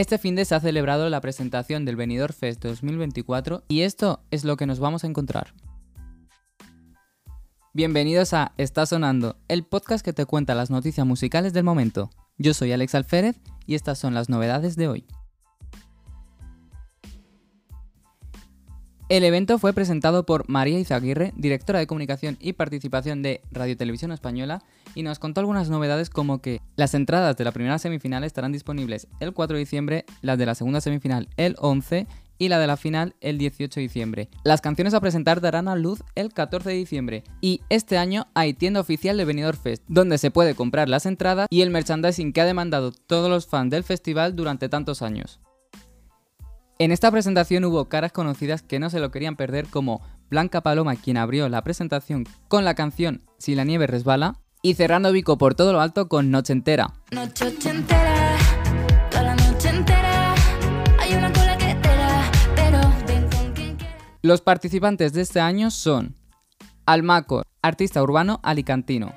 Este fin de se ha celebrado la presentación del Benidorm Fest 2024 y esto es lo que nos vamos a encontrar. Bienvenidos a Está Sonando, el podcast que te cuenta las noticias musicales del momento. Yo soy Alex Alférez y estas son las novedades de hoy. El evento fue presentado por María Izaguirre, directora de comunicación y participación de Radio Televisión Española, y nos contó algunas novedades como que las entradas de la primera semifinal estarán disponibles el 4 de diciembre, las de la segunda semifinal el 11 y la de la final el 18 de diciembre. Las canciones a presentar darán a luz el 14 de diciembre y este año hay tienda oficial de Benidorm Fest, donde se puede comprar las entradas y el merchandising que ha demandado todos los fans del festival durante tantos años. En esta presentación hubo caras conocidas que no se lo querían perder como Blanca Paloma quien abrió la presentación con la canción Si la nieve resbala y cerrando Vico por todo lo alto con Noche entera. Los participantes de este año son Almaco, artista urbano alicantino.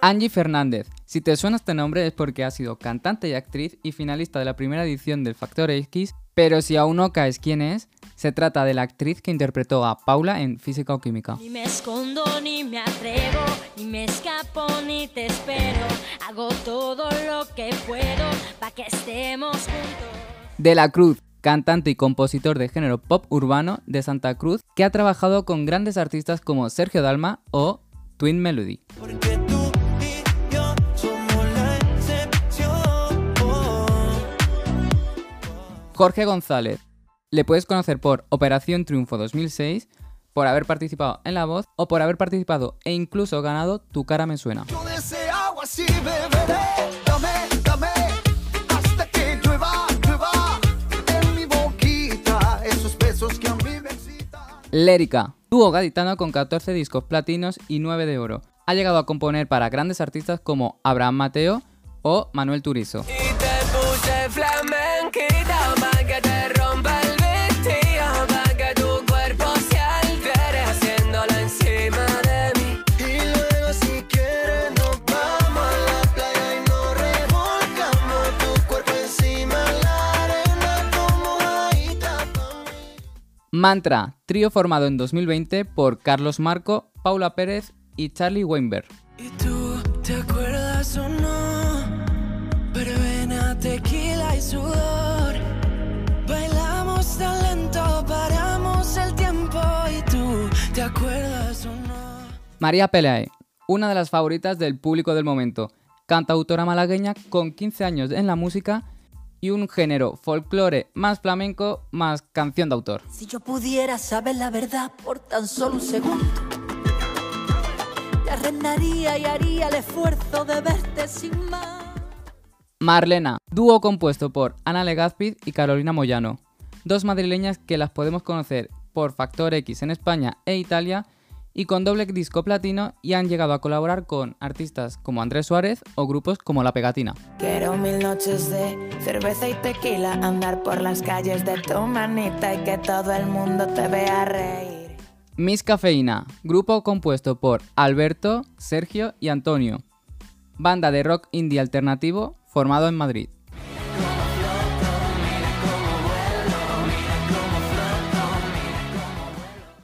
Angie Fernández. Si te suena este nombre es porque ha sido cantante y actriz y finalista de la primera edición del Factor X, pero si aún no caes quién es, se trata de la actriz que interpretó a Paula en Física o Química. Ni me escondo, ni me atrevo, ni me escapo, ni te espero. Hago todo lo que puedo para que estemos juntos. De la Cruz, cantante y compositor de género pop urbano de Santa Cruz, que ha trabajado con grandes artistas como Sergio Dalma o Twin Melody. Jorge González. Le puedes conocer por Operación Triunfo 2006, por haber participado en La Voz o por haber participado e incluso ganado Tu cara me suena. Lérica, dúo gaditano con 14 discos platinos y 9 de oro. Ha llegado a componer para grandes artistas como Abraham Mateo o Manuel Turizo. Mantra, trío formado en 2020 por Carlos Marco, Paula Pérez y Charlie Weinberg. ¿Y tú te acuerdas o no? tequila y sudor. Bailamos tan lento, paramos el tiempo y tú te acuerdas o no. María Pelae, una de las favoritas del público del momento, cantautora malagueña con 15 años en la música y un género folclore más flamenco más canción de autor. Si yo pudiera saber la verdad por tan solo un segundo, te arrendaría y haría el esfuerzo de verte sin más. Marlena, dúo compuesto por Ana Legazpid y Carolina Moyano, dos madrileñas que las podemos conocer por Factor X en España e Italia y con doble disco platino y han llegado a colaborar con artistas como Andrés Suárez o grupos como La Pegatina. Quiero mil noches de cerveza y tequila, andar por las calles de tu manita y que todo el mundo te vea reír. Miss Cafeína, grupo compuesto por Alberto, Sergio y Antonio. Banda de rock indie alternativo formado en Madrid.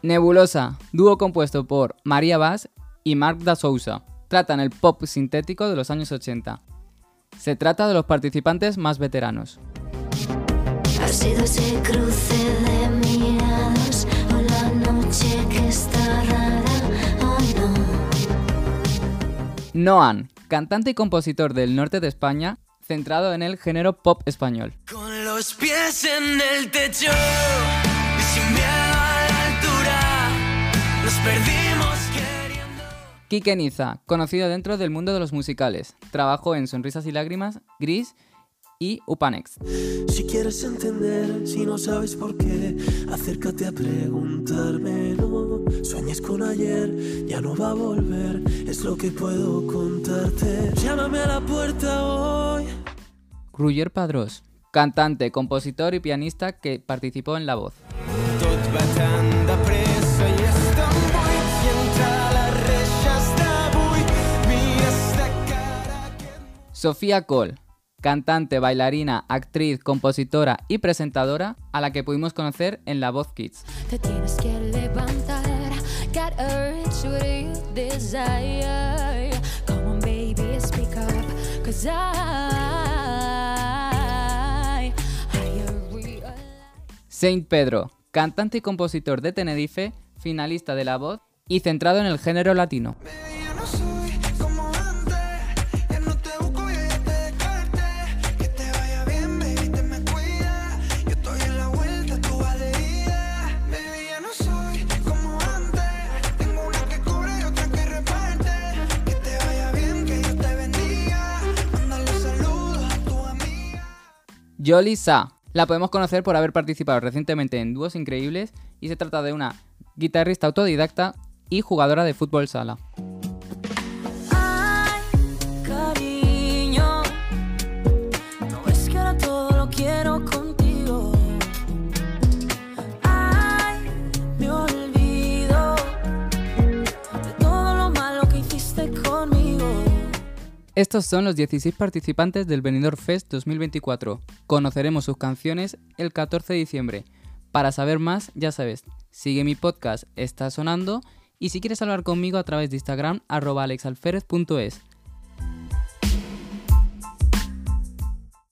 Nebulosa, dúo compuesto por María Vaz y Marc da Sousa. Tratan el pop sintético de los años 80. Se trata de los participantes más veteranos. Noan, cantante y compositor del norte de España, centrado en el género pop español. Con los pies en el techo perdimos queriendo. Kike Niza, conocido dentro del mundo de los musicales. Trabajó en Sonrisas y Lágrimas, Gris y Upanex. Si quieres entender, si no sabes por qué, acércate a preguntarme. No sueñes con ayer, ya no va a volver, es lo que puedo contarte. Llámame a la puerta hoy. Ruyer Padrós, cantante, compositor y pianista que participó en La Voz. Sofía Cole, cantante, bailarina, actriz, compositora y presentadora, a la que pudimos conocer en La Voz Kids. Te tienes que levantar. Got urge what you desire. Come on, baby, speak up. Cause I, I realize. Saint Pedro, cantante y compositor de Tenerife, finalista de La Voz y centrado en el género latino. Yoli Sa. La podemos conocer por haber participado recientemente en Dúos Increíbles y se trata de una guitarrista autodidacta y jugadora de fútbol sala. Estos son los 16 participantes del Benidorm Fest 2024. Conoceremos sus canciones el 14 de diciembre. Para saber más, ya sabes, sigue mi podcast Está Sonando y si quieres hablar conmigo a través de Instagram arroba alexalferez.es.